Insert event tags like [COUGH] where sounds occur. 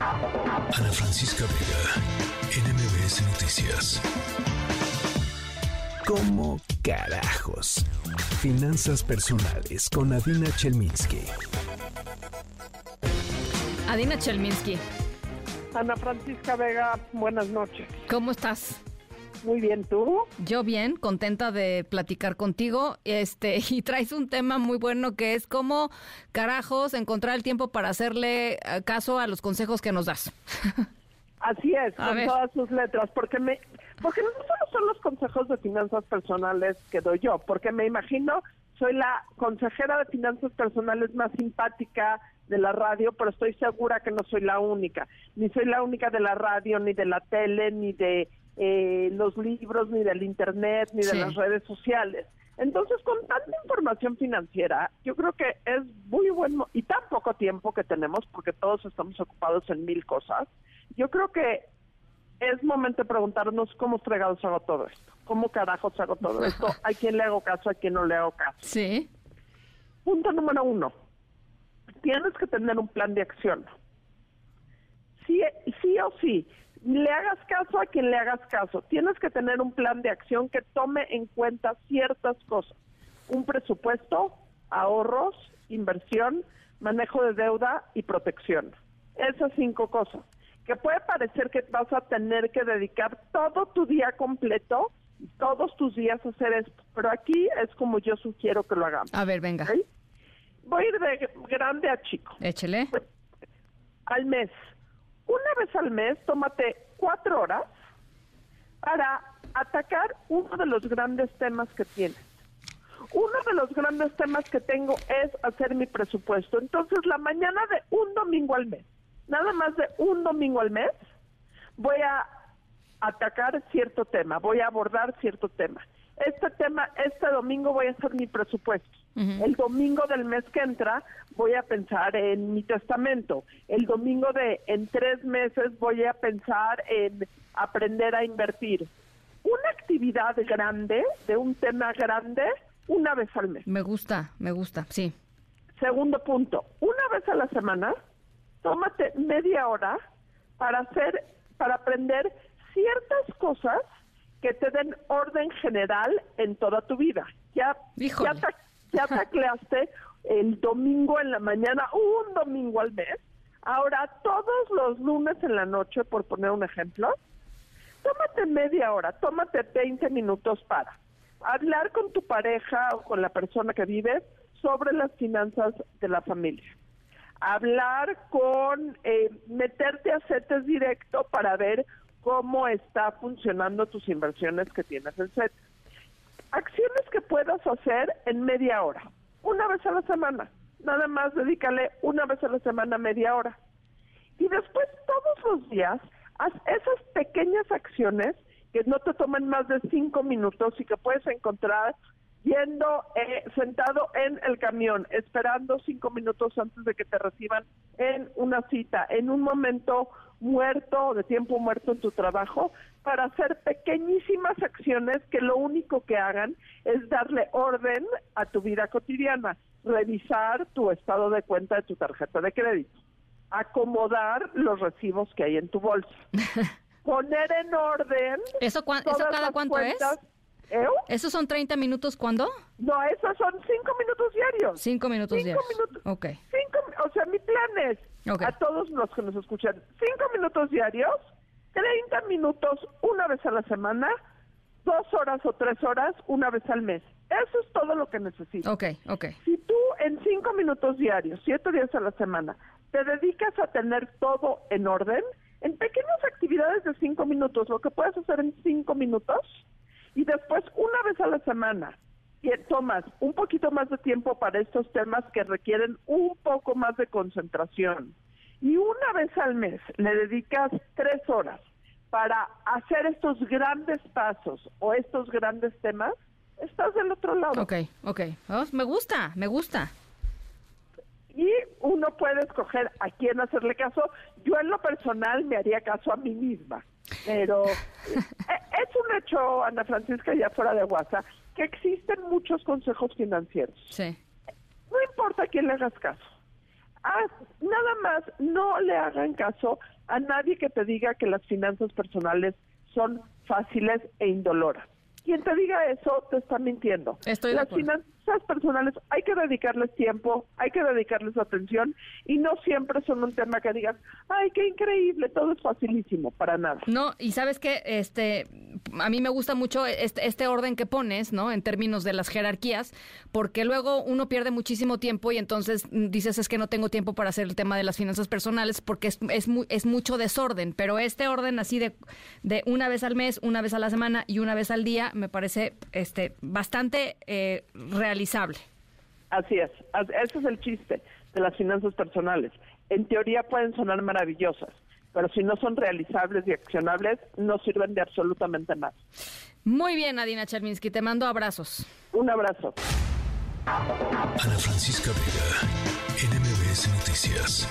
Ana Francisca Vega, NMBS Noticias. ¿Cómo carajos? Finanzas personales con Adina Chelminsky. Adina Chelminsky, Ana Francisca Vega, buenas noches. ¿cómo estás? Muy bien, ¿tú? Yo bien, contenta de platicar contigo. Este, [LAUGHS] y traes un tema muy bueno que es cómo carajos encontrar el tiempo para hacerle eh, caso a los consejos que nos das. [LAUGHS] Así es, A con ver. todas sus letras, porque me, porque no solo son los consejos de finanzas personales que doy yo, porque me imagino soy la consejera de finanzas personales más simpática de la radio, pero estoy segura que no soy la única, ni soy la única de la radio, ni de la tele, ni de eh, los libros, ni del internet, ni de las redes sociales. Entonces, con tanta información financiera, yo creo que es muy bueno y tan poco tiempo que tenemos, porque todos estamos ocupados en mil cosas, yo creo que es momento de preguntarnos cómo fregados hago todo esto, cómo carajos hago todo [LAUGHS] esto, a quién le hago caso, a quién no le hago caso. Sí. Punto número uno, tienes que tener un plan de acción. Sí, sí o sí, le hagas caso a quien le hagas caso, tienes que tener un plan de acción que tome en cuenta ciertas cosas. Un presupuesto, ahorros, inversión, manejo de deuda y protección. Esas cinco cosas. Que puede parecer que vas a tener que dedicar todo tu día completo, todos tus días a hacer esto, pero aquí es como yo sugiero que lo hagamos. A ver, venga. Voy a ir de grande a chico échele. al mes. Una vez al mes, tómate cuatro horas para atacar uno de los grandes temas que tienes. Uno de los grandes temas que tengo es hacer mi presupuesto. Entonces, la mañana de un domingo al mes, nada más de un domingo al mes, voy a atacar cierto tema, voy a abordar cierto tema. Este tema, este domingo voy a hacer mi presupuesto. El domingo del mes que entra voy a pensar en mi testamento. El domingo de en tres meses voy a pensar en aprender a invertir. Una actividad grande, de un tema grande, una vez al mes. Me gusta, me gusta, sí. Segundo punto, una vez a la semana, tómate media hora para hacer, para aprender ciertas cosas que te den orden general en toda tu vida. Ya, Híjole. ya, ya tacleaste el domingo en la mañana, un domingo al mes. Ahora, todos los lunes en la noche, por poner un ejemplo, tómate media hora, tómate 20 minutos para hablar con tu pareja o con la persona que vives sobre las finanzas de la familia. Hablar con, eh, meterte a CETES directo para ver cómo está funcionando tus inversiones que tienes en CETES. Acciones puedas hacer en media hora, una vez a la semana. Nada más dedícale una vez a la semana media hora. Y después todos los días haz esas pequeñas acciones que no te toman más de cinco minutos y que puedes encontrar yendo eh, sentado en el camión, esperando cinco minutos antes de que te reciban en una cita, en un momento muerto, de tiempo muerto en tu trabajo, para hacer pequeñísimas acciones que lo único que hagan es darle orden a tu vida cotidiana, revisar tu estado de cuenta de tu tarjeta de crédito acomodar los recibos que hay en tu bolsa. [LAUGHS] Poner en orden. ¿Eso, cua- eso todas cada las cuánto es? cuentas. ¿Eh? ¿Esos son 30 minutos cuándo? No, esos son cinco minutos diarios. Cinco minutos Cinco diarios. minutos. Ok. Cinco, o sea, mi plan es Ok. a todos los que nos escuchan, cinco minutos diarios, 30 minutos una vez a la semana, dos horas o tres horas una vez al mes. Eso es todo lo que necesito. Ok, ok. Si tú en cinco minutos diarios, siete días a la semana, te dedicas a tener todo en orden, en pequeñas actividades de cinco minutos, lo que puedes hacer en cinco minutos, y después una vez a la semana, y tomas un poquito más de tiempo para estos temas que requieren un poco más de concentración, y una vez al mes le dedicas tres horas para hacer estos grandes pasos o estos grandes temas, estás del otro lado. Ok, ok. Oh, me gusta, me gusta. y uno puede escoger a quién hacerle caso. Yo en lo personal me haría caso a mí misma, pero [LAUGHS] eh, es un hecho, Ana Francisca, ya fuera de WhatsApp, que existen muchos consejos financieros. Sí. No importa a quién le hagas caso. Ah, nada más, no le hagan caso a nadie que te diga que las finanzas personales son fáciles e indoloras. Quien te diga eso te está mintiendo. Estoy Las finanzas personales hay que dedicarles tiempo, hay que dedicarles atención y no siempre son un tema que digas, ay, qué increíble, todo es facilísimo, para nada. No, y sabes que este a mí me gusta mucho este, este orden que pones, ¿no? En términos de las jerarquías, porque luego uno pierde muchísimo tiempo y entonces dices es que no tengo tiempo para hacer el tema de las finanzas personales porque es, es, es mucho desorden, pero este orden así de, de una vez al mes, una vez a la semana y una vez al día me parece este bastante eh, realizable. Así es, ese es el chiste de las finanzas personales. En teoría pueden sonar maravillosas, pero si no son realizables y accionables, no sirven de absolutamente nada. Muy bien, Adina Chelminsky, te mando abrazos. Un abrazo. Ana Francisca Vega, NMBS Noticias.